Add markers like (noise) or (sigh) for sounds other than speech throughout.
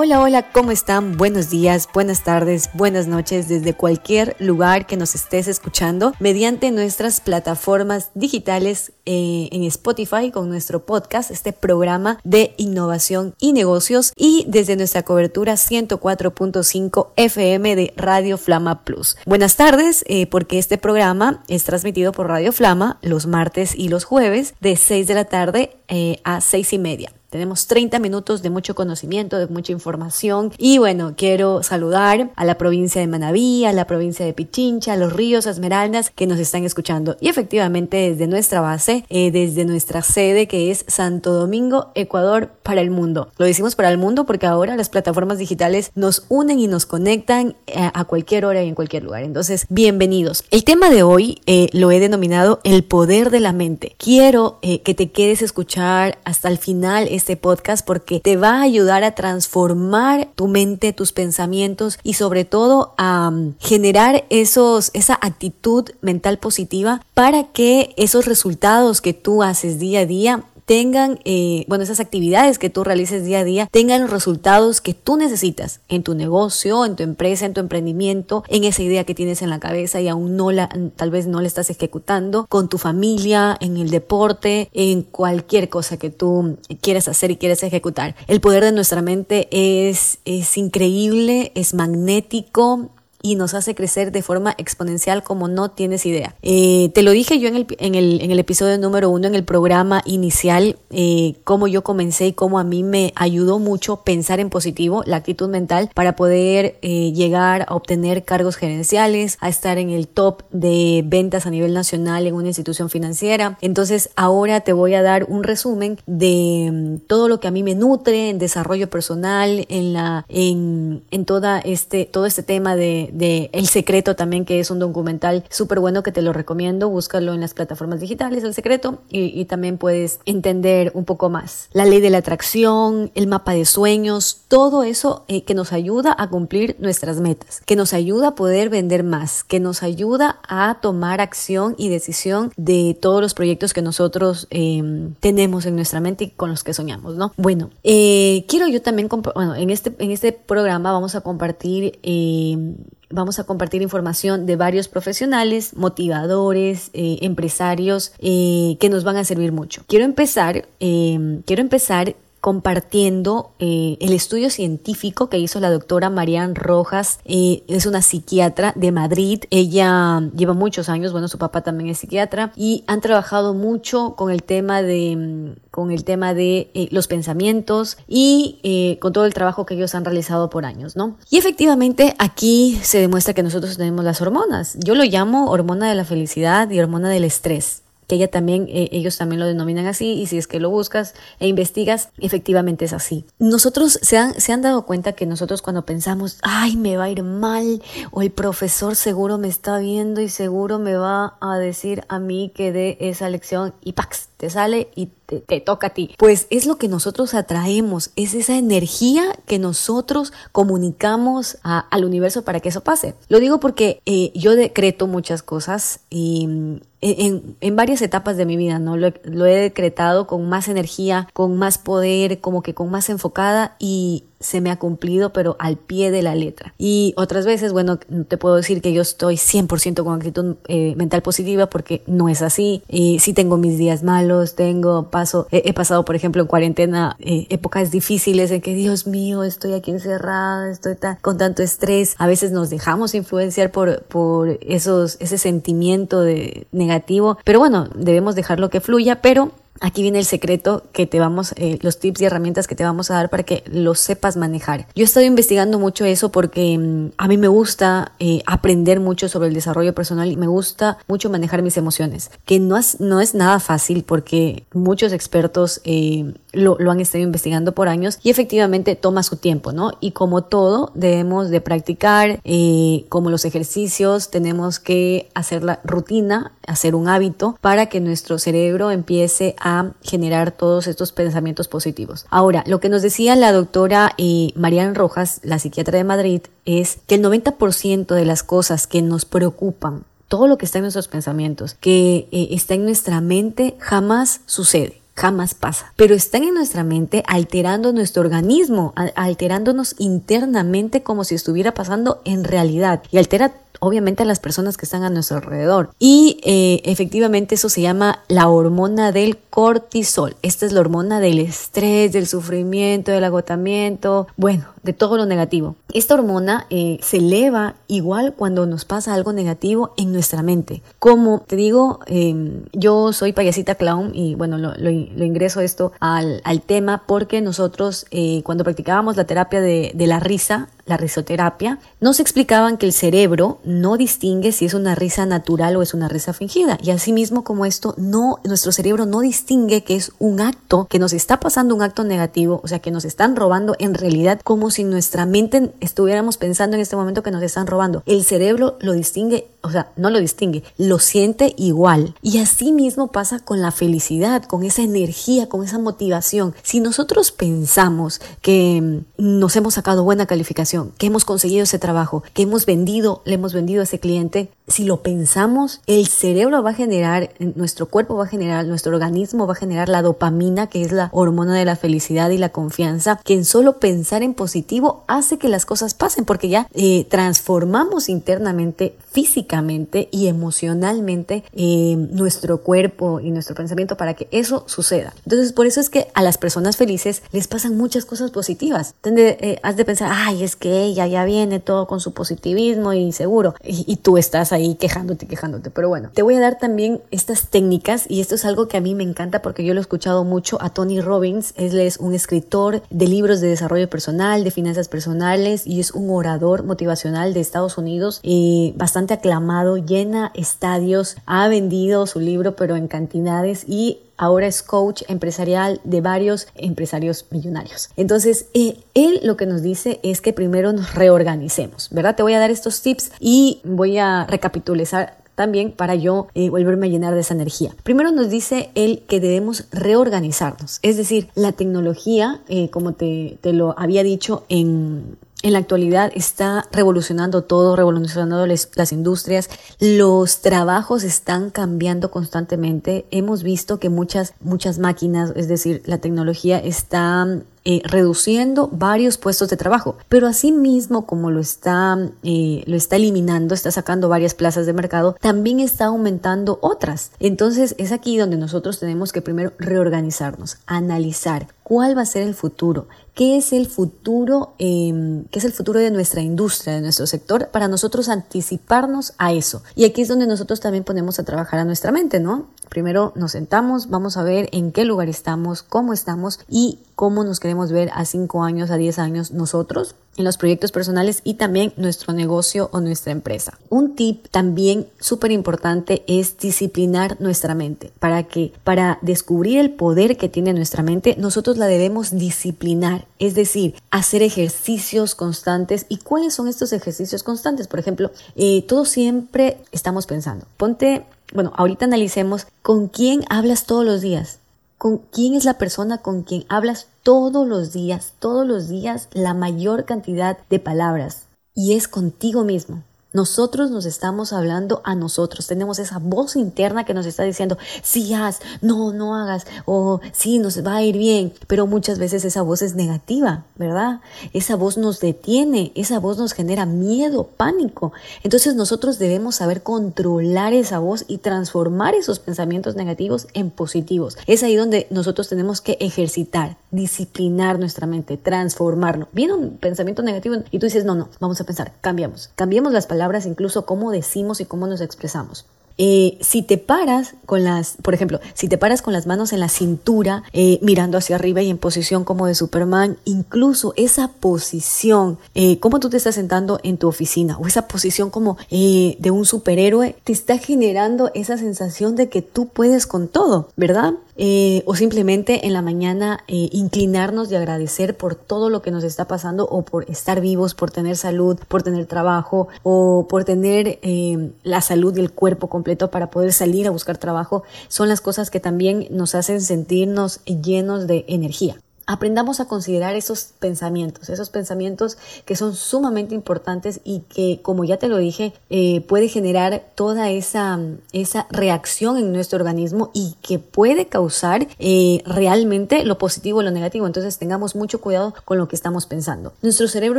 Hola, hola, ¿cómo están? Buenos días, buenas tardes, buenas noches desde cualquier lugar que nos estés escuchando mediante nuestras plataformas digitales eh, en Spotify con nuestro podcast, este programa de innovación y negocios y desde nuestra cobertura 104.5 FM de Radio Flama Plus. Buenas tardes, eh, porque este programa es transmitido por Radio Flama los martes y los jueves de 6 de la tarde eh, a 6 y media. Tenemos 30 minutos de mucho conocimiento, de mucha información. Y bueno, quiero saludar a la provincia de Manabí, a la provincia de Pichincha, a los ríos Esmeraldas que nos están escuchando. Y efectivamente desde nuestra base, eh, desde nuestra sede que es Santo Domingo, Ecuador, para el mundo. Lo decimos para el mundo porque ahora las plataformas digitales nos unen y nos conectan eh, a cualquier hora y en cualquier lugar. Entonces, bienvenidos. El tema de hoy eh, lo he denominado el poder de la mente. Quiero que te quedes a escuchar hasta el final este podcast porque te va a ayudar a transformar tu mente, tus pensamientos y sobre todo a mm, generar esos, esa actitud mental positiva para que esos resultados que tú haces día a día tengan, eh, bueno, esas actividades que tú realices día a día, tengan los resultados que tú necesitas en tu negocio, en tu empresa, en tu emprendimiento, en esa idea que tienes en la cabeza y aún no la, tal vez no la estás ejecutando, con tu familia, en el deporte, en cualquier cosa que tú quieras hacer y quieres ejecutar. El poder de nuestra mente es, es increíble, es magnético, y nos hace crecer de forma exponencial como no tienes idea. Eh, te lo dije yo en el, en el, en el episodio número uno, en el programa inicial, eh, cómo yo comencé y cómo a mí me ayudó mucho pensar en positivo, la actitud mental, para poder eh, llegar a obtener cargos gerenciales, a estar en el top de ventas a nivel nacional en una institución financiera. Entonces ahora te voy a dar un resumen de mm, todo lo que a mí me nutre en desarrollo personal, en, la, en, en toda este, todo este tema de de, El Secreto también, que es un documental súper bueno que te lo recomiendo. Búscalo en las plataformas digitales, El Secreto, y, también puedes entender un poco más. La ley de la atracción, el mapa de sueños, todo eso eh, que nos ayuda a cumplir nuestras metas, que nos ayuda a poder vender más, que nos ayuda a tomar acción y decisión de todos los proyectos que nosotros em, tenemos en nuestra mente y con los que soñamos, ¿no? Bueno, eh, quiero yo también, bueno, en este, en este programa vamos a compartir em, Vamos a compartir información de varios profesionales, motivadores, eh, empresarios eh, que nos van a servir mucho. Quiero empezar, eh, quiero empezar compartiendo eh, el estudio científico que hizo la doctora Marian Rojas, eh, es una psiquiatra de Madrid, ella lleva muchos años, bueno, su papá también es psiquiatra, y han trabajado mucho con el tema de, mm, con el tema de eh, los pensamientos y con todo el trabajo que ellos han realizado por años, ¿no? Y efectivamente aquí se demuestra que nosotros tenemos las hormonas, yo lo llamo hormona de la felicidad y hormona del estrés que ella también, eh, ellos también lo denominan así, y si es que lo buscas e investigas, efectivamente es así. Nosotros se han, se han dado cuenta que nosotros cuando pensamos, ay, me va a ir mal, o el profesor seguro me está viendo y seguro me va a decir a mí que dé esa lección, y ¡pax! Te sale y te, toca a ti. Pues es lo que nosotros atraemos, es esa energía que nosotros comunicamos al universo para que eso pase. Lo digo porque eh, yo decreto muchas cosas y mm, en, en, varias etapas de mi vida, ¿no? Lo, lo, he decretado con más energía, con más poder, como que con más enfocada y, se me ha cumplido, pero al pie de la letra. Y otras veces, bueno, te puedo decir que yo estoy 100% con actitud eh, mental positiva porque no es así. Y sí tengo mis días malos, tengo, paso, he pasado, por ejemplo, en cuarentena eh, épocas difíciles en que, Dios mío, estoy aquí encerrada, estoy con tanto estrés. A veces nos dejamos influenciar por, por esos, ese sentimiento de negativo, pero bueno, debemos dejarlo que fluya, pero Aquí viene el secreto que te vamos, eh, los tips y herramientas que te vamos a dar para que lo sepas manejar. Yo he estado investigando mucho eso porque mm, a mí me gusta eh, aprender mucho sobre el desarrollo personal y me gusta mucho manejar mis emociones, que no es, no es nada fácil porque muchos expertos eh, lo, han estado investigando por años y efectivamente toma su tiempo, ¿no? Y como todo, debemos de practicar, eh, como los ejercicios, tenemos que hacer la rutina, hacer un hábito para que nuestro cerebro empiece a generar todos estos pensamientos positivos. Ahora, lo que nos decía la doctora eh, Marian Rojas, la psiquiatra de Madrid, es que el 90% de las cosas que nos preocupan todo lo que está en nuestros pensamientos, que eh, está en nuestra mente, jamás sucede jamás pasa, pero están en nuestra mente alterando nuestro organismo, alterándonos internamente como si estuviera pasando en realidad. Y altera obviamente a las personas que están a nuestro alrededor. Y eh, efectivamente eso se llama la hormona del cortisol. Esta es la hormona del estrés, del sufrimiento, del agotamiento, bueno, de todo lo negativo. Esta hormona eh, se eleva igual cuando nos pasa algo negativo en nuestra mente. Como te digo, em, yo soy payasita clown y bueno, lo, ingreso esto al, tema porque nosotros eh, cuando practicábamos la terapia de la risa, la risoterapia, nos explicaban que el cerebro no distingue si es una risa natural o es una risa fingida. Y asimismo como esto, no, nuestro cerebro no distingue que es un acto, que nos está pasando un acto negativo, o sea, que nos están robando en realidad como si nuestra mente estuviéramos pensando en este momento que nos están robando. El cerebro lo distingue, o sea, no lo distingue, lo siente igual. Y así mismo pasa con la felicidad, con esa energía, con esa motivación. Si nosotros pensamos que mm, nos hemos sacado buena calificación, que hemos conseguido ese trabajo, que hemos vendido, le hemos vendido a ese cliente, si lo pensamos, el cerebro va a generar, nuestro cuerpo va a generar, nuestro organismo va a generar la dopamina, que es la hormona de la felicidad y la confianza, que en solo pensar en positivo hace que las cosas pasen, porque ya eh, transformamos internamente, físicamente y emocionalmente eh, nuestro cuerpo y nuestro pensamiento para que eso suceda. Entonces, por eso es que a las personas felices les pasan muchas cosas positivas. Eh, has de pensar, ay, es que ella ya viene todo con su positivismo y seguro, y, tú estás ahí quejándote, quejándote. Pero bueno, te voy a dar también estas técnicas y esto es algo que a mí me encanta porque yo lo he escuchado mucho a Tony Robbins. Él es un escritor de libros de desarrollo personal, de finanzas personales y es un orador motivacional de Estados Unidos, y bastante aclamado, llena estadios, ha vendido su libro pero en cantidades y ahora es coach empresarial de varios empresarios millonarios. Entonces, eh, él lo que nos dice es que primero nos reorganicemos, ¿verdad? Te voy a dar estos tips y voy a recapitulizar también para yo eh, volverme a llenar de esa energía. Primero nos dice él que debemos reorganizarnos, es decir, la tecnología, eh, como te, te lo había dicho en en la actualidad está revolucionando todo, revolucionando las industrias, los trabajos están cambiando constantemente. Hemos visto que muchas, muchas máquinas, es decir, la tecnología está eh, reduciendo varios puestos de trabajo, pero asimismo como lo está, eh, lo está eliminando, está sacando varias plazas de mercado, también está aumentando otras. Entonces es aquí donde nosotros tenemos que primero reorganizarnos, analizar cuál va a ser el futuro, qué es el futuro, em, qué es el futuro de nuestra industria, de nuestro sector, para nosotros anticiparnos a eso. Y aquí es donde nosotros también ponemos a trabajar a nuestra mente, ¿no? Primero nos sentamos, vamos a ver en qué lugar estamos, cómo estamos y cómo nos queremos ver a 5 años, a 10 años nosotros en los proyectos personales y también nuestro negocio o nuestra empresa. Un tip también súper importante es disciplinar nuestra mente. Para que, para descubrir el poder que tiene nuestra mente, nosotros la debemos disciplinar, es decir, hacer ejercicios constantes. ¿Y cuáles son estos ejercicios constantes? Por ejemplo, eh, todos siempre estamos pensando, ponte, bueno, ahorita analicemos con quién hablas todos los días. ¿Con quién es la persona con quien hablas todos los días, todos los días, la mayor cantidad de palabras? Y es contigo mismo. Nosotros nos estamos hablando a nosotros, tenemos esa voz interna que nos está diciendo, sí haz, no, no hagas, o sí, nos va a ir bien, pero muchas veces esa voz es negativa, ¿verdad? Esa voz nos detiene, esa voz nos genera miedo, pánico. Entonces nosotros debemos saber controlar esa voz y transformar esos pensamientos negativos en positivos. Es ahí donde nosotros tenemos que ejercitar, disciplinar nuestra mente, transformarlo. Viene un pensamiento negativo y tú dices, no, no, vamos a pensar, cambiamos, cambiemos las palabras palabras, incluso cómo decimos y cómo nos expresamos. Eh, si te paras con las, por ejemplo, si te paras con las manos en la cintura, eh, mirando hacia arriba y en posición como de Superman, incluso esa posición, eh, como tú te estás sentando en tu oficina, o esa posición como de un superhéroe, te está generando esa sensación de que tú puedes con todo, ¿verdad? Eh, o simplemente en la mañana eh, inclinarnos y agradecer por todo lo que nos está pasando o por estar vivos, por tener salud, por tener trabajo o por tener eh, la salud y el cuerpo completo para poder salir a buscar trabajo, son las cosas que también nos hacen sentirnos llenos de energía aprendamos a considerar esos pensamientos, esos pensamientos que son sumamente importantes y que, como ya te lo dije, eh, puede generar toda esa, esa reacción en nuestro organismo y que puede causar eh, realmente lo positivo o lo negativo. Entonces tengamos mucho cuidado con lo que estamos pensando. Nuestro cerebro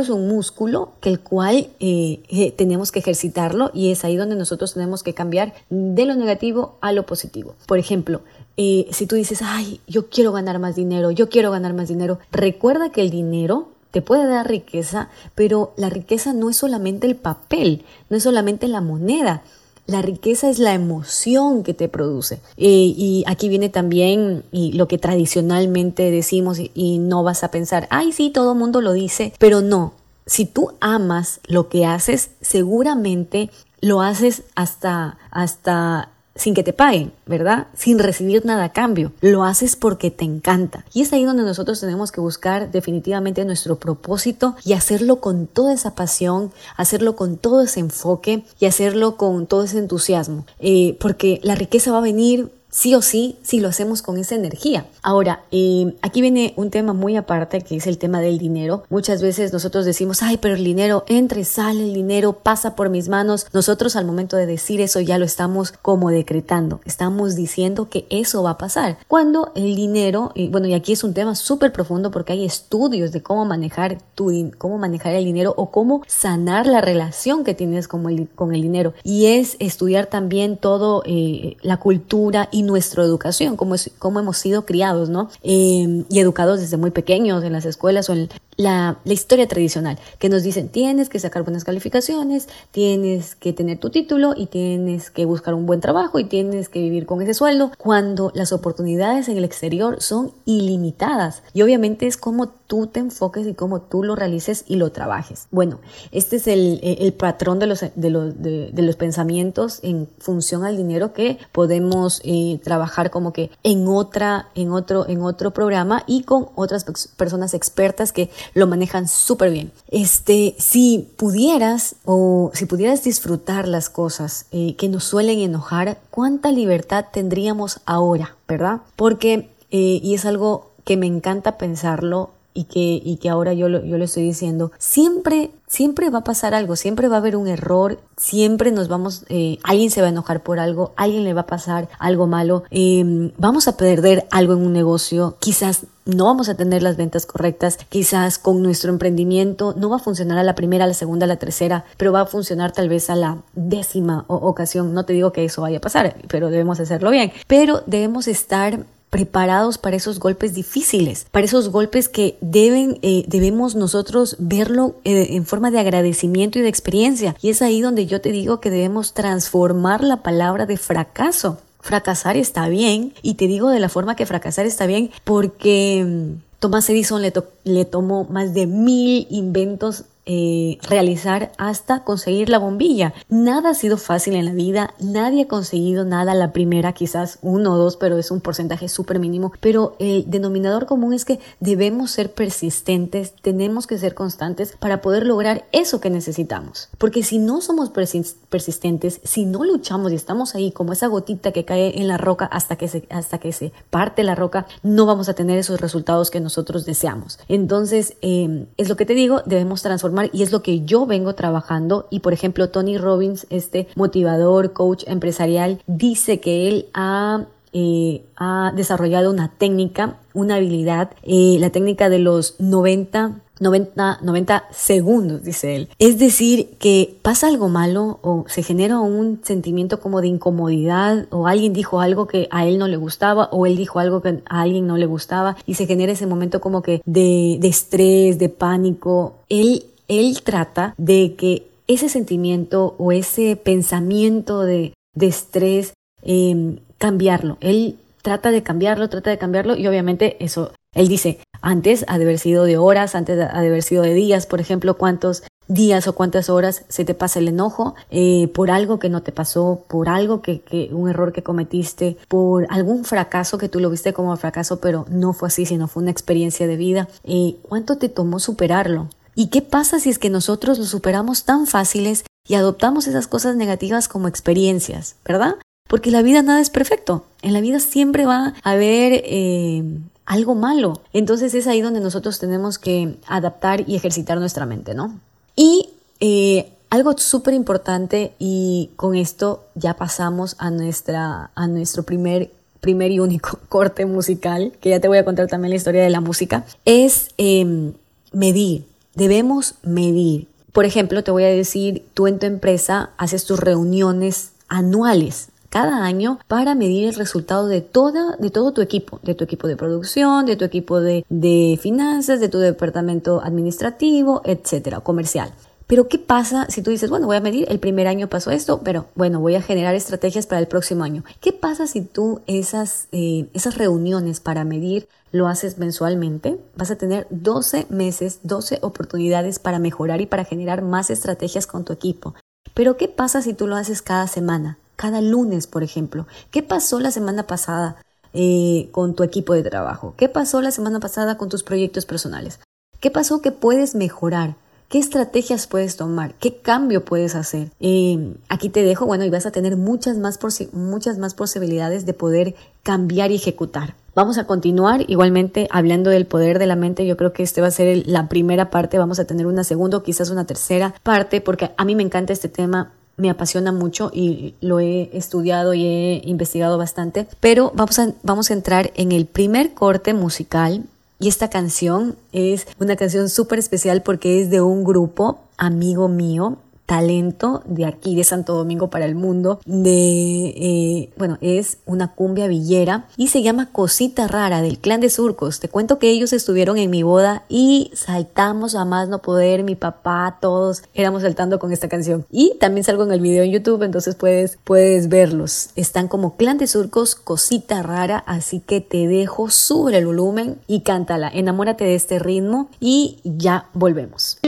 es un músculo que el cual eh, tenemos que ejercitarlo y es ahí donde nosotros tenemos que cambiar de lo negativo a lo positivo. Por ejemplo, si tú dices, ay, yo quiero ganar más dinero, yo quiero ganar más dinero, recuerda que el dinero te puede dar riqueza, pero la riqueza no es solamente el papel, no es solamente la moneda. La riqueza es la emoción que te produce. Eh, y aquí viene también y lo que tradicionalmente decimos y, y no vas a pensar, ay, sí, todo el mundo lo dice, pero no. Si tú amas lo que haces, seguramente lo haces hasta, hasta sin que te paguen, ¿verdad? Sin recibir nada a cambio. Lo haces porque te encanta. Y es ahí donde nosotros tenemos que buscar definitivamente nuestro propósito y hacerlo con toda esa pasión, hacerlo con todo ese enfoque y hacerlo con todo ese entusiasmo. Eh, porque la riqueza va a venir sí o sí si lo hacemos con esa energía. Ahora, eh, aquí viene un tema muy aparte que es el tema del dinero. Muchas veces nosotros decimos, ay, pero el dinero entra sale, el dinero pasa por mis manos. Nosotros al momento de decir eso ya lo estamos como decretando, estamos diciendo que eso va a pasar. Cuando el dinero, y bueno, y aquí es un tema súper profundo porque hay estudios de cómo manejar cómo manejar el dinero o cómo sanar la relación que tienes con el, con el dinero. Y es estudiar también todo eh, la cultura y nuestra educación, cómo, cómo hemos sido criados, ¿no? Eh, y educados desde muy pequeños en las escuelas o en la, la, historia tradicional, que nos dicen tienes que sacar buenas calificaciones, tienes que tener tu título y tienes que buscar un buen trabajo y tienes que vivir con ese sueldo, cuando las oportunidades en el exterior son ilimitadas. Y obviamente es como tú te enfoques y cómo tú lo realices y lo trabajes. Bueno, este es el, el patrón de los, de, los, de, los pensamientos en función al dinero que podemos eh, trabajar como que en otra, en otro, en otro programa y con otras personas expertas que lo manejan súper bien. Este, si pudieras o si pudieras disfrutar las cosas eh, que nos suelen enojar, ¿cuánta libertad tendríamos ahora, verdad? Porque, eh, y es algo que me encanta pensarlo y que, y que ahora yo lo, yo lo estoy diciendo, siempre siempre va a pasar algo, siempre va a haber un error, siempre nos vamos, eh, alguien se va a enojar por algo, alguien le va a pasar algo malo, eh, vamos a perder algo en un negocio, quizás no vamos a tener las ventas correctas, quizás con nuestro emprendimiento no va a funcionar a la primera, a la segunda, a la tercera, pero va a funcionar tal vez a la décima ocasión. No te digo que eso vaya a pasar, pero debemos hacerlo bien. Pero debemos estar preparados para esos golpes difíciles, para esos golpes que deben, eh, debemos nosotros verlo eh, en forma de agradecimiento y de experiencia. Y es ahí donde yo te digo que debemos transformar la palabra de fracaso. Fracasar está bien, y te digo de la forma que fracasar está bien porque mm, Thomas Edison le, le tomó más de mil inventos eh, realizar hasta conseguir la bombilla. Nada ha sido fácil en la vida, nadie ha conseguido nada la primera, quizás uno o dos, pero es un porcentaje súper mínimo. Pero el denominador común es que debemos ser persistentes, tenemos que ser constantes para poder lograr eso que necesitamos. Porque si no somos persistentes, si no luchamos y estamos ahí como esa gotita que cae en la roca hasta que se, hasta que se parte la roca, no vamos a tener esos resultados que nosotros deseamos. Entonces, eh, es lo que te digo, debemos transformar y es lo que yo vengo trabajando y por ejemplo Tony Robbins, este motivador, coach empresarial, dice que él ha eh, desarrollado una técnica, una habilidad, eh, la técnica de los 90 90, 90 segundos, dice él. Es decir, que pasa algo malo o se genera un sentimiento como de incomodidad o alguien dijo algo que a él no le gustaba o él dijo algo que a alguien no le gustaba y se genera ese momento como que de, de estrés, de pánico. Él él trata de que ese sentimiento o ese pensamiento de, estrés, em, cambiarlo. Él trata de cambiarlo, trata de cambiarlo y obviamente eso, él dice, antes ha de haber sido de horas, antes ha de haber sido de días, por ejemplo, cuántos días o cuántas horas se te pasa el enojo eh, por algo que no te pasó, por algo que, que, un error que cometiste, por algún fracaso que tú lo viste como fracaso, pero no fue así, sino fue una experiencia de vida. Eh, ¿Cuánto te tomó superarlo? ¿Y qué pasa si es que nosotros lo superamos tan fáciles y adoptamos esas cosas negativas como experiencias, ¿verdad? Porque la vida nada es perfecto. En la vida siempre va a haber eh, algo malo. Entonces es ahí donde nosotros tenemos que adaptar y ejercitar nuestra mente, ¿no? Y eh, algo súper importante, y con esto ya pasamos a, nuestra, a nuestro primer, primer y único (laughs) corte musical, que ya te voy a contar también la historia de la música, es em, medir. Debemos medir. Por ejemplo, te voy a decir, tú en tu empresa haces tus reuniones anuales cada año para medir el resultado de, toda, de todo tu equipo, de tu equipo de producción, de tu equipo de, de finanzas, de tu departamento administrativo, etcétera, comercial. Pero ¿qué pasa si tú dices, bueno, voy a medir, el primer año pasó esto, pero bueno, voy a generar estrategias para el próximo año? ¿Qué pasa si tú esas, eh, esas reuniones para medir lo haces mensualmente? Vas a tener 12 meses, 12 oportunidades para mejorar y para generar más estrategias con tu equipo. Pero ¿qué pasa si tú lo haces cada semana? cada lunes, por ejemplo. ¿Qué pasó la semana pasada eh, con tu equipo de trabajo? ¿Qué pasó la semana pasada con tus proyectos personales? ¿Qué pasó que puedes mejorar? ¿Qué estrategias puedes tomar? ¿Qué cambio puedes hacer? Eh, aquí te dejo, bueno, y vas a tener muchas más, muchas más posibilidades de poder cambiar y ejecutar. Vamos a continuar igualmente hablando del poder de la mente. Yo creo que este va a ser la primera parte. Vamos a tener una segunda, quizás una tercera parte, porque a mí me encanta este tema me apasiona mucho y lo he estudiado y he investigado bastante. Pero vamos a, vamos a entrar en el primer corte musical y esta canción es una canción súper especial porque es de un grupo amigo mío talento de aquí de Santo Domingo para el mundo de eh, bueno es una cumbia villera y se llama Cosita Rara del clan de Surcos. Te cuento que ellos estuvieron en mi boda y saltamos a más no poder mi papá todos éramos saltando con esta canción. Y también salgo en el video en YouTube entonces puedes puedes verlos. Están como clan de Surcos Cosita Rara así que te dejo sube el volumen y cántala. Enamórate de este ritmo y ya volvemos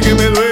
y ya lo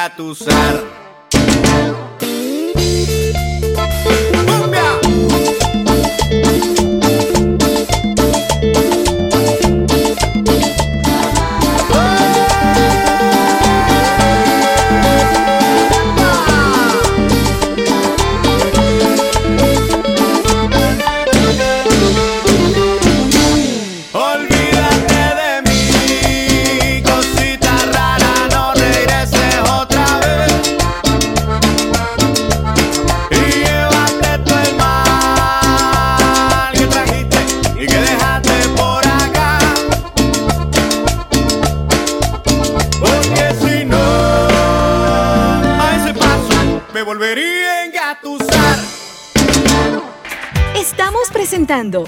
Catusar.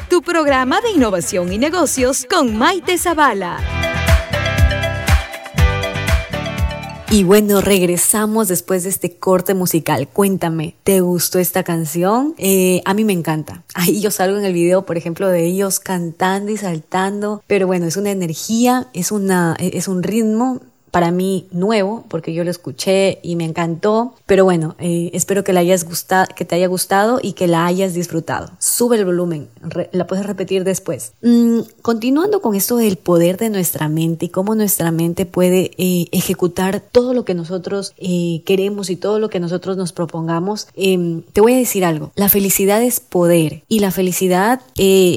Tu programa de innovación y negocios con Maite Zavala. Y bueno, regresamos después de este corte musical. Cuéntame, ¿te gustó esta canción? Eh, a mí me encanta. (laughs) Ahí yo salgo en el video, por ejemplo, de ellos cantando y saltando. Pero bueno, es una energía, es, una, es un ritmo para mí nuevo, porque yo lo escuché y me encantó. Pero bueno, eh, espero que, la hayas gustado, que te haya gustado y que la hayas disfrutado. Sube el volumen, la puedes repetir después. Mm, continuando con esto del poder de nuestra mente y cómo nuestra mente puede eh, ejecutar todo lo que nosotros eh, queremos y todo lo que nosotros nos propongamos, em, te voy a decir algo. La felicidad es poder y la felicidad,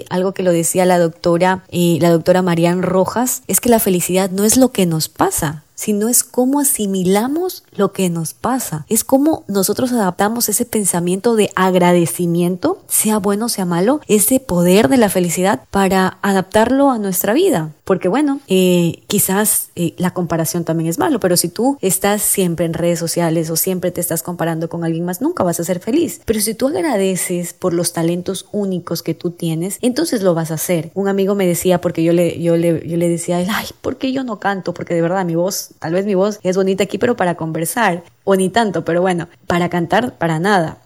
algo que lo decía la doctora, la doctora Marian Rojas, es que la felicidad no es lo que nos pasa, sino es cómo asimilamos lo que nos pasa. Es cómo nosotros adaptamos ese pensamiento de agradecimiento, sea bueno, sea malo, ese poder de la felicidad para adaptarlo a nuestra vida. Porque bueno, eh, quizás eh, la comparación también es malo, pero si tú estás siempre en redes sociales o siempre te estás comparando con alguien más, nunca vas a ser feliz. Pero si tú agradeces por los talentos únicos que tú tienes, entonces lo vas a hacer. Un amigo me decía, porque yo le, yo le, yo le decía, ay, ¿por qué yo no canto? Porque de verdad mi voz, tal vez mi voz es bonita aquí, pero para conversar, o ni tanto, pero bueno, para cantar, para nada.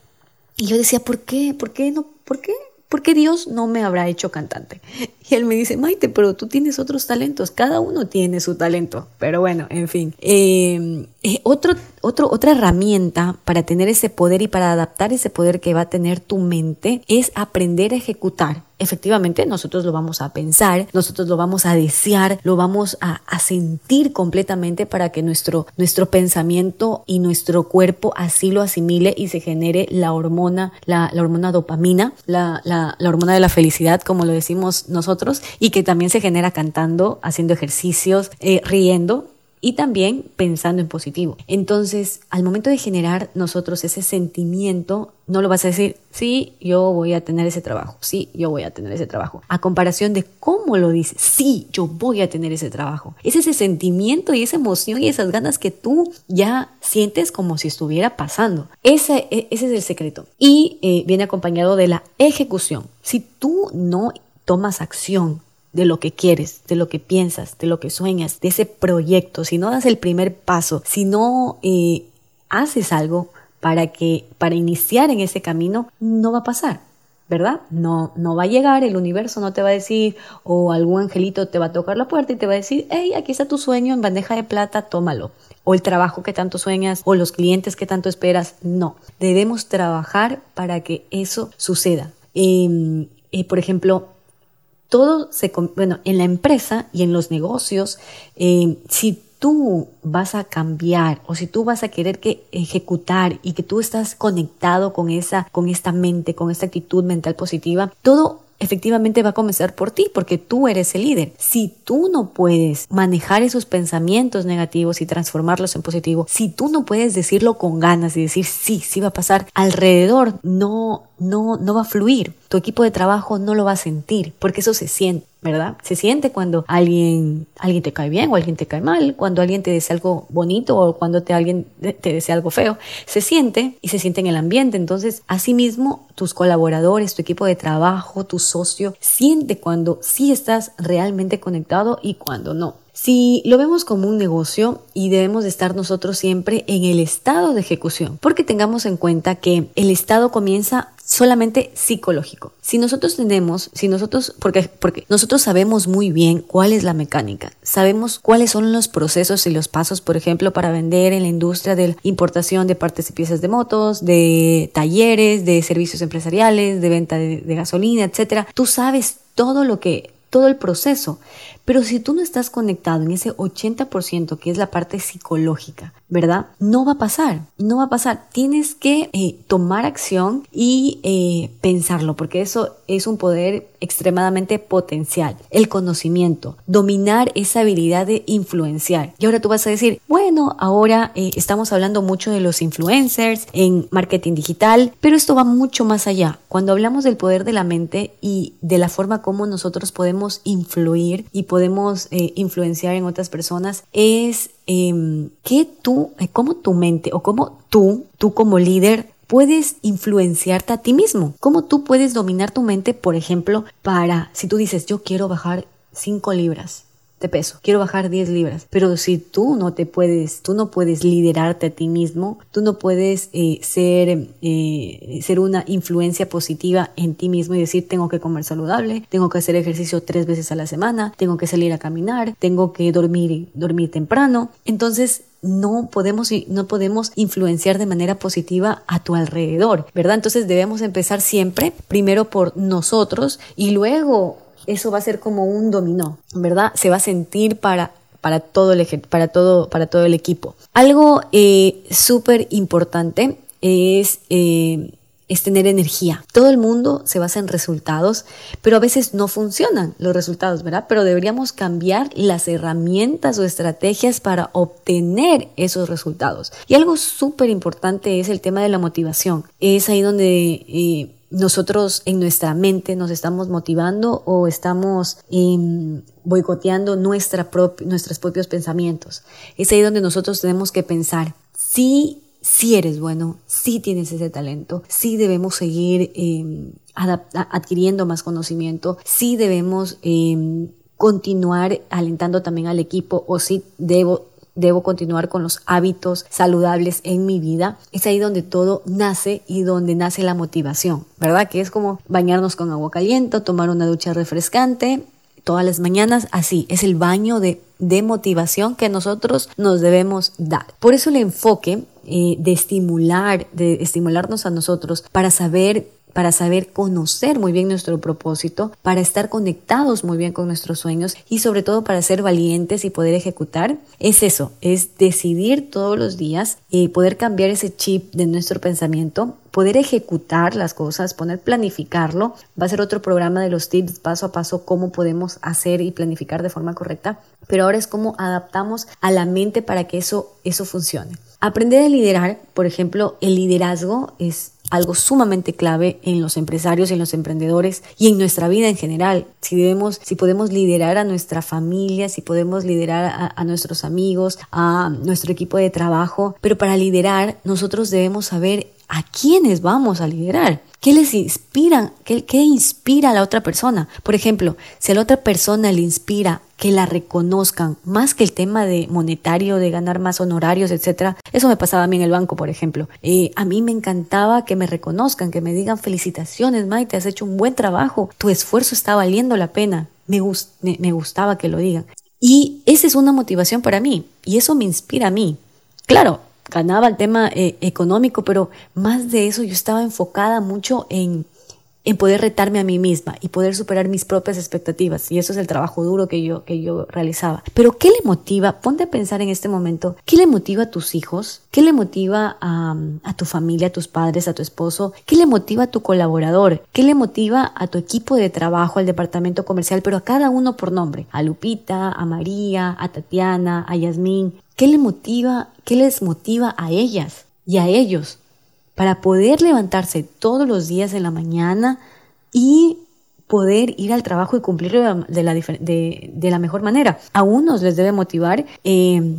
Y yo decía, ¿por qué? ¿Por qué no? ¿Por qué? ¿por qué Dios no me habrá hecho cantante? (laughs) Y él me dice, Maite, pero tú tienes otros talentos, cada uno tiene su talento. Pero bueno, en fin. Eh, eh, otro, otro, otra herramienta para tener ese poder y para adaptar ese poder que va a tener tu mente es aprender a ejecutar. Efectivamente, nosotros lo vamos a pensar, nosotros lo vamos a desear, lo vamos a, sentir completamente para que nuestro, nuestro pensamiento y nuestro cuerpo así lo asimile y se genere la hormona, la, hormona dopamina, la, la, hormona de la felicidad, como lo decimos nosotros, y que también se genera cantando, haciendo ejercicios, eh, riendo y también pensando en positivo. Entonces, al momento de generar nosotros ese sentimiento, no lo vas a decir, sí, yo voy a tener ese trabajo, sí, yo voy a tener ese trabajo. A comparación de cómo lo dices, sí, yo voy a tener ese trabajo. Es ese sentimiento y esa emoción y esas ganas que tú ya sientes como si estuviera pasando. Ese, e, ese es el secreto. Y eh, viene acompañado de la ejecución. Si tú no tomas acción de lo que quieres, de lo que piensas, de lo que sueñas, de ese proyecto, si no das el primer paso, si no eh, haces algo para que para iniciar en ese camino, no va a pasar. ¿verdad? No, no va a llegar, el universo no te va a decir, o algún angelito te va a tocar la puerta y te va a decir, hey, aquí está tu sueño en bandeja de plata, tómalo. O el trabajo que tanto sueñas, o los clientes que tanto esperas. No, debemos trabajar para que eso suceda. Em, eh, por ejemplo, todo se, bueno, en la empresa y en los negocios, eh, si tú vas a cambiar o si tú vas a querer que ejecutar y que tú estás conectado con esa, con esta mente, con esta actitud mental positiva, todo efectivamente va a comenzar por ti, porque tú eres el líder. Si tú no puedes manejar esos pensamientos negativos y transformarlos en positivo, si tú no puedes decirlo con ganas y decir sí, sí va a pasar, alrededor no, no, no va a fluir. Tu equipo de trabajo no lo va a sentir, porque eso se siente. ¿Verdad? Se siente cuando alguien, alguien te cae bien o alguien te cae mal, cuando alguien te desea algo bonito o cuando te, alguien te desea algo feo. Se siente y se siente en el ambiente. Entonces, asimismo, tus colaboradores, tu equipo de trabajo, tu socio, siente cuando sí estás realmente conectado y cuando no. Si lo vemos como un negocio y debemos de estar nosotros siempre en el estado de ejecución, porque tengamos en cuenta que el estado comienza solamente psicológico. Si nosotros tenemos, si nosotros, porque, porque nosotros sabemos muy bien cuál es la mecánica, sabemos cuáles son los procesos y los pasos, por ejemplo, para vender en la industria de importación de partes y piezas de motos, de talleres, de servicios empresariales, de venta de, de gasolina, etcétera. Tú sabes todo lo que todo el proceso. Pero si tú no estás conectado en ese 80% que es la parte psicológica, ¿verdad? No va a pasar, no va a pasar. Tienes que eh, tomar acción y eh, pensarlo, porque eso es un poder extremadamente potencial. El conocimiento, dominar esa habilidad de influenciar. Y ahora tú vas a decir, bueno, ahora eh, estamos hablando mucho de los influencers en marketing digital, pero esto va mucho más allá. Cuando hablamos del poder de la mente y de la forma como nosotros podemos influir y podemos influenciar en otras personas, es eh, que tú, eh, cómo tu mente o cómo tú, tú como líder, puedes influenciarte a ti mismo. Cómo tú puedes dominar tu mente, por ejemplo, para, si tú dices, yo quiero bajar 5 libras, de peso, quiero bajar 10 libras, pero si tú no te puedes, tú no puedes liderarte a ti mismo, tú no puedes eh, ser, eh, ser una influencia positiva en ti mismo y decir tengo que comer saludable, tengo que hacer ejercicio tres veces a la semana, tengo que salir a caminar, tengo que dormir, dormir temprano, entonces no podemos, no podemos influenciar de manera positiva a tu alrededor, ¿verdad? Entonces debemos empezar siempre, primero por nosotros y luego eso va a ser como un dominó, ¿verdad? Se va a sentir para para todo el, para todo, para todo el equipo. Algo eh, súper importante es, eh, es tener energía. Todo el mundo se basa en resultados, pero a veces no funcionan los resultados, ¿verdad? Pero deberíamos cambiar las herramientas o estrategias para obtener esos resultados. Y algo súper importante es el tema de la motivación. Es ahí donde... Eh, nosotros en nuestra mente nos estamos motivando o estamos em, boicoteando nuestra nuestros propios pensamientos. Es ahí donde nosotros tenemos que pensar, si, si eres bueno, si tienes ese talento, si debemos seguir em, adquiriendo más conocimiento, si debemos em, continuar alentando también al equipo o si debo debo continuar con los hábitos saludables en mi vida, es ahí donde todo nace y donde nace la motivación, ¿verdad? Que es como bañarnos con agua caliente, tomar una ducha refrescante todas las mañanas, así, es el baño de, de motivación que nosotros nos debemos dar. Por eso el enfoque eh, de estimular, de estimularnos a nosotros para saber para saber conocer muy bien nuestro propósito, para estar conectados muy bien con nuestros sueños y sobre todo para ser valientes y poder ejecutar, es eso, es decidir todos los días y poder cambiar ese chip de nuestro pensamiento, poder ejecutar las cosas, poner planificarlo. Va a ser otro programa de los tips paso a paso cómo podemos hacer y planificar de forma correcta, pero ahora es cómo adaptamos a la mente para que eso, eso funcione. Aprender a liderar, por ejemplo, el liderazgo es algo sumamente clave en los empresarios en los emprendedores y en nuestra vida en general. Si debemos, si podemos liderar a nuestra familia, si podemos liderar a, a nuestros amigos, a nuestro equipo de trabajo, pero para liderar nosotros debemos saber a quiénes vamos a liderar. ¿Qué les inspira? ¿Qué, ¿Qué, inspira a la otra persona? Por ejemplo, si a la otra persona le inspira que la reconozcan más que el tema de monetario, de ganar más honorarios, etcétera. Eso me pasaba a mí en el banco, por ejemplo. Eh, a mí me encantaba que me reconozcan, que me digan felicitaciones, Maite, has hecho un buen trabajo, tu esfuerzo está valiendo la pena. Me, me, me gustaba que lo digan. Y esa es una motivación para mí y eso me inspira a mí. Claro, ganaba el tema eh, económico, pero más de eso yo estaba enfocada mucho en en poder retarme a mí misma y poder superar mis propias expectativas. Y eso es el trabajo duro que yo, que yo realizaba. Pero ¿qué le motiva? Ponte a pensar en este momento, ¿qué le motiva a tus hijos? ¿Qué le motiva a, tu familia, a tus padres, a tu esposo? ¿Qué le motiva a tu colaborador? ¿Qué le motiva a tu equipo de trabajo, al departamento comercial, pero a cada uno por nombre? A Lupita, a María, a Tatiana, a Yasmín. ¿Qué le motiva? ¿Qué les motiva a ellas y a ellos? Para poder levantarse todos los días en la mañana y poder ir al trabajo y cumplirlo de la, mejor manera. A unos les debe motivar eh,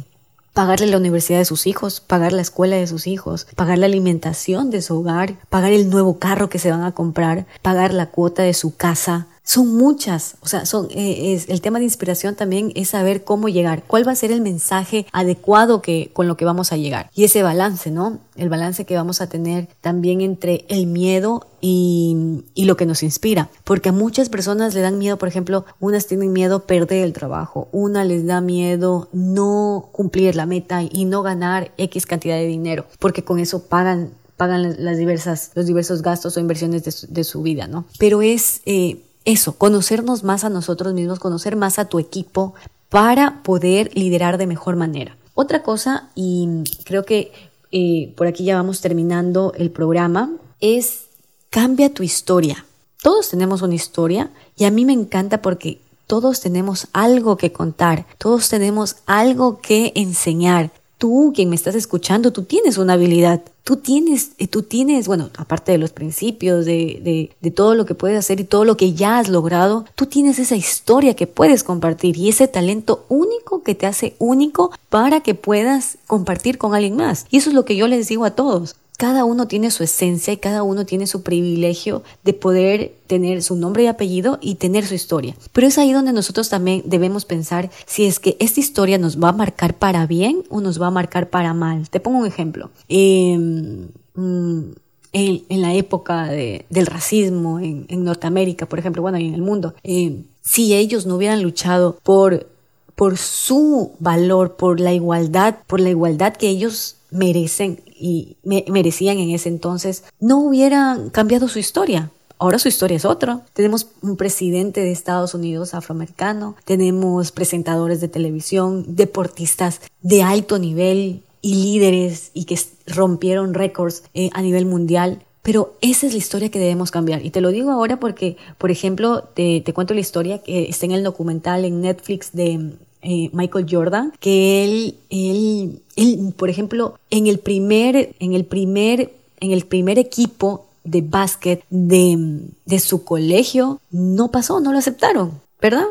pagarle la universidad de sus hijos, pagar la escuela de sus hijos, pagar la alimentación de su hogar, pagar el nuevo carro que se van a comprar, pagar la cuota de su casa, son muchas, o sea, son, eh, es, el tema de inspiración también es saber cómo llegar, cuál va a ser el mensaje adecuado que, con lo que vamos a llegar. Y ese balance, ¿no? El balance que vamos a tener también entre el miedo y, y, lo que nos inspira. Porque a muchas personas le dan miedo, por ejemplo, unas tienen miedo perder el trabajo, una les da miedo no cumplir la meta y no ganar X cantidad de dinero, porque con eso pagan pagan las diversas, los diversos gastos o inversiones de su, de su vida, ¿no? Pero es eh, eso, conocernos más a nosotros mismos, conocer más a tu equipo para poder liderar de mejor manera. Otra cosa, y creo que eh, por aquí ya vamos terminando el programa, es cambia tu historia. Todos tenemos una historia y a mí me encanta porque todos tenemos algo que contar, todos tenemos algo que enseñar, tú, quien me estás escuchando, tú tienes una habilidad. Tú tienes, eh, tú tienes, bueno, aparte de los principios, de, de, de, todo lo que puedes hacer y todo lo que ya has logrado, tú tienes esa historia que puedes compartir y ese talento único que te hace único para que puedas compartir con alguien más. Y eso es lo que yo les digo a todos cada uno tiene su esencia y cada uno tiene su privilegio de poder tener su nombre y apellido y tener su historia. Pero es ahí donde nosotros también debemos pensar si es que esta historia nos va a marcar para bien o nos va a marcar para mal. Te pongo un ejemplo. Em, mm, en, la época del racismo en, Norteamérica, por ejemplo, bueno, y en el mundo, em, si ellos no hubieran luchado por por su valor, por la igualdad, por la igualdad que ellos merecen y merecían en ese entonces, no hubieran cambiado su historia. Ahora su historia es otra. Tenemos un presidente de Estados Unidos afroamericano, tenemos presentadores de televisión, deportistas de alto nivel y líderes y que rompieron récords eh, a nivel mundial. Pero esa es la historia que debemos cambiar. Y te lo digo ahora porque, por ejemplo, te cuento la historia que está en el documental en Netflix de eh, Michael Jordan, que él, él, él, por ejemplo, en el primer, en el primer, en el primer equipo de básquet de, de su colegio, no pasó, no lo aceptaron, ¿verdad?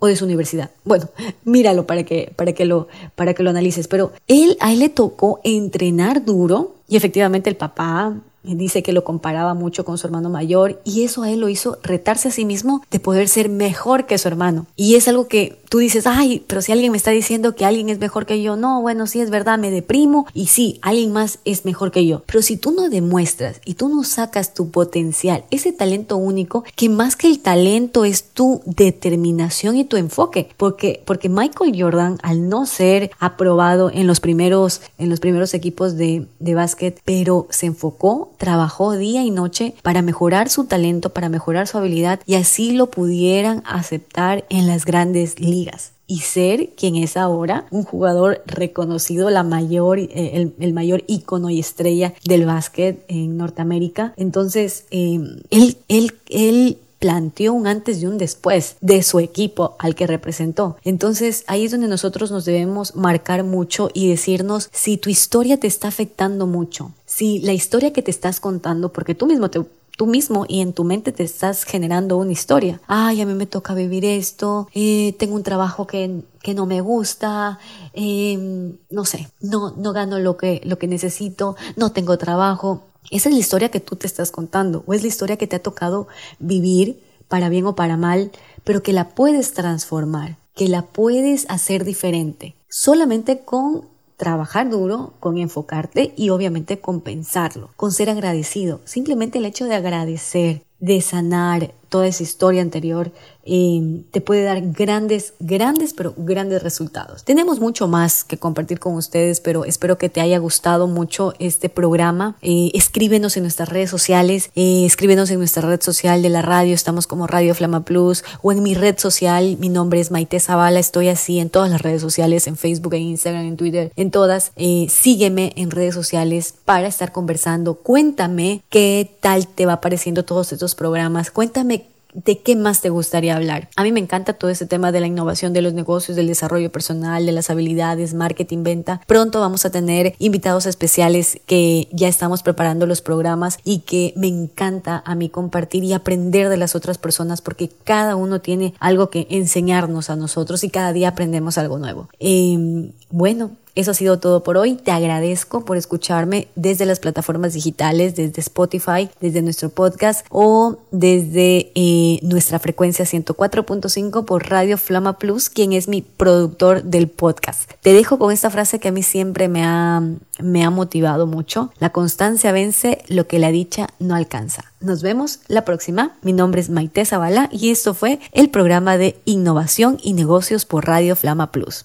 o de su universidad. Bueno, (laughs) míralo para que, para que lo, para que lo analices. Pero él, a él le tocó entrenar duro y efectivamente el papá Dice que lo comparaba mucho con su hermano mayor y eso a él lo hizo retarse a sí mismo de poder ser mejor que su hermano. Y es algo que tú dices, ay, pero si alguien me está diciendo que alguien es mejor que yo, no, bueno, sí es verdad, me deprimo y sí, alguien más es mejor que yo. Pero si tú no demuestras y tú no sacas tu potencial, ese talento único, que más que el talento es tu determinación y tu enfoque, porque, porque Michael Jordan, al no ser aprobado en los primeros, en los primeros equipos de, de básquet, pero se enfocó trabajó día y noche para mejorar su talento, para mejorar su habilidad y así lo pudieran aceptar en las grandes ligas y ser quien es ahora un jugador reconocido, la mayor, eh, el, mayor ícono y estrella del básquet en Norteamérica. Entonces, eh, él, él, él planteó un antes y un después de su equipo al que representó. Entonces ahí es donde nosotros nos debemos marcar mucho y decirnos si tu historia te está afectando mucho, si la historia que te estás contando, porque tú mismo tú mismo y en tu mente te estás generando una historia. Ay, a mí me toca vivir esto, eh, tengo un trabajo que, que no me gusta, em, no sé, no, no gano lo que, lo que necesito, no tengo trabajo. Esa es la historia que tú te estás contando o es la historia que te ha tocado vivir para bien o para mal, pero que la puedes transformar, que la puedes hacer diferente, solamente con trabajar duro, con enfocarte y obviamente compensarlo, con ser agradecido. Simplemente el hecho de agradecer, de sanar toda esa historia anterior, eh, te puede dar grandes, grandes, pero grandes resultados. Tenemos mucho más que compartir con ustedes, pero espero que te haya gustado mucho este programa. Eh, escríbenos en nuestras redes sociales, eh, escríbenos en nuestra red social de la radio, estamos como Radio Flama Plus, o en mi red social, mi nombre es Maite Zavala, estoy así en todas las redes sociales, en Facebook, en Instagram, en Twitter, en todas. sígueme en redes sociales para estar conversando. Cuéntame qué tal te va pareciendo todos estos programas. Cuéntame ¿de qué más te gustaría hablar? A mí me encanta todo ese tema de la innovación de los negocios, del desarrollo personal, de las habilidades, marketing, venta. Pronto vamos a tener invitados especiales que ya estamos preparando los programas y que me encanta a mí compartir y aprender de las otras personas porque cada uno tiene algo que enseñarnos a nosotros y cada día aprendemos algo nuevo. Em, bueno, Eso ha sido todo por hoy. Te agradezco por escucharme desde las plataformas digitales, desde Spotify, desde nuestro podcast o desde eh, nuestra frecuencia 104.5 por Radio Flama Plus, quien es mi productor del podcast. Te dejo con esta frase que a mí siempre me ha, me ha motivado mucho. La constancia vence lo que la dicha no alcanza. Nos vemos la próxima. Mi nombre es Maite Zavala y esto fue el programa de innovación y negocios por Radio Flama Plus.